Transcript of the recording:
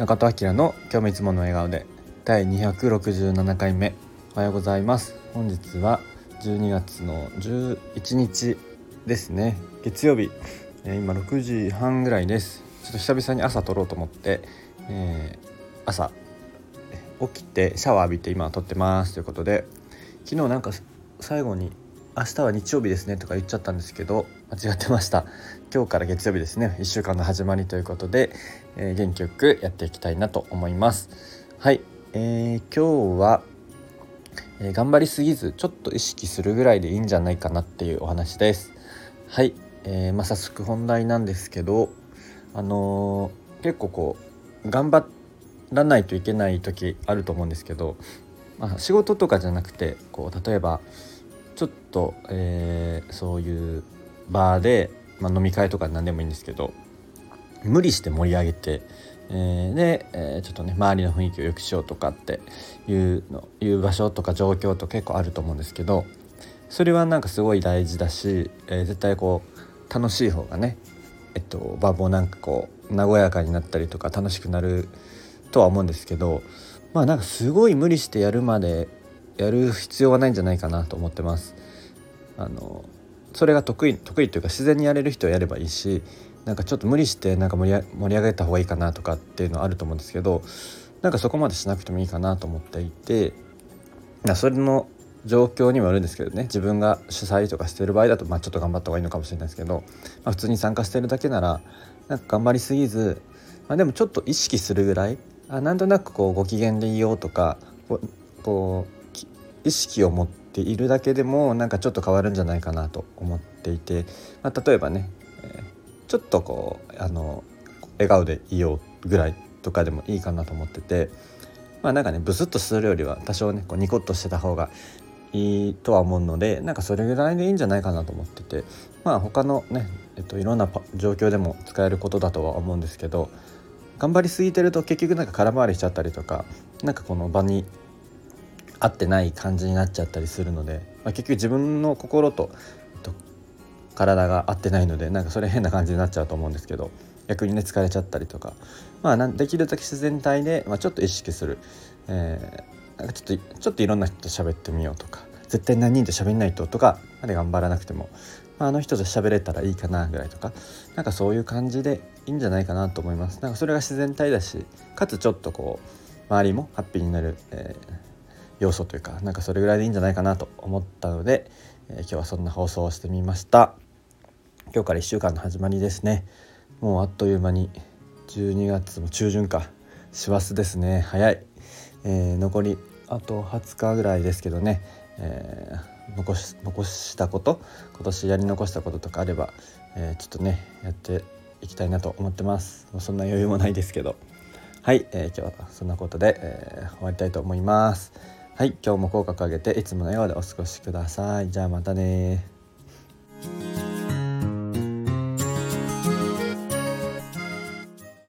中戸明の今日もいつもの笑顔で第267回目おはようございます。本日は12月の11日ですね。月曜日、えー、今6時半ぐらいです。ちょっと久々に朝撮ろうと思って、えー、朝起きてシャワー浴びて今撮ってます。ということで昨日なんか最後に明日は日曜日ですねとか言っちゃったんですけど間違ってました。今日から月曜日ですね。1週間の始まりということで、えー、元気よくやっていきたいなと思います。はい、えー、今日は、えー、頑張りすぎずちょっと意識するぐらいでいいんじゃないかなっていうお話です。はい、えー、まあ、早速本題なんですけどあの結構こう頑張らないといけない時あると思うんですけど、まあ、仕事とかじゃなくてこう例えばちょっと、えー、そういうバーで、まあ、飲み会とか何でもいいんですけど無理して盛り上げて、えー、で、えー、ちょっとね周りの雰囲気を良くしようとかっていうのいう場所とか状況と結構あると思うんですけどそれはなんかすごい大事だし、えー、絶対こう楽しい方がねえっと場もなんかこう和やかになったりとか楽しくなるとは思うんですけどまあなんかすごい無理してやるまでやる必要はないんじゃないかなと思ってます。あのそれが得意得意というか自然にやれる人はやればいいしなんかちょっと無理してなんか盛り上げた方がいいかなとかっていうのはあると思うんですけどなんかそこまでしなくてもいいかなと思っていてそれの状況にもよるんですけどね自分が主催とかしてる場合だと、まあ、ちょっと頑張った方がいいのかもしれないですけど、まあ、普通に参加してるだけならなんか頑張りすぎず、まあ、でもちょっと意識するぐらいあなんとなくこうご機嫌でいようとかこう意識を持っているだけでもなんかちょっと変わるんじゃないかなと思っていて、まあ、例えばね、ちょっとこうあの笑顔でいようぐらいとかでもいいかなと思っててまあなんかねブスッとするよりは多少ねこうニコッとしてた方がいいとは思うのでなんかそれぐらいでいいんじゃないかなと思っててまあ他のね、えっと、いろんな状況でも使えることだとは思うんですけど頑張りすぎてると結局なんか空回りしちゃったりとかなんかこの場に合ってない感じになっちゃったりするので、まあ、結局自分の心とと体が合ってないのでなんかそれ変な感じになっちゃうと思うんですけど逆にね疲れちゃったりとか、まあ、できるだけ自然体で、まあ、ちょっと意識する、えー、なんかちょっとちょっといろんな人と喋ってみようとか絶対何人で喋んないととかまで頑張らなくても、まあ、あの人と喋れたらいいかなぐらいとかなんかそういう感じでいいんじゃないかなと思います。なんかそれが自然体だしかつちょっとこう周りもハッピーになる、えー要素というかなんかそれぐらいでいいんじゃないかなと思ったので、えー、今日はそんな放送をしてみました。今日から1週間の始まりですね。もうあっという間に12月も中旬か師走ですね。早い、えー、残りあと20日ぐらいですけどね、えー、残し残したこと今年やり残したこととかあれば、えー、ちょっとねやっていきたいなと思ってます。そんな余裕もないですけど。はい、えー、今日はそんなことで、えー、終わりたいと思います。はい今日も口角上げていつものようでお過ごしください。じゃあまたね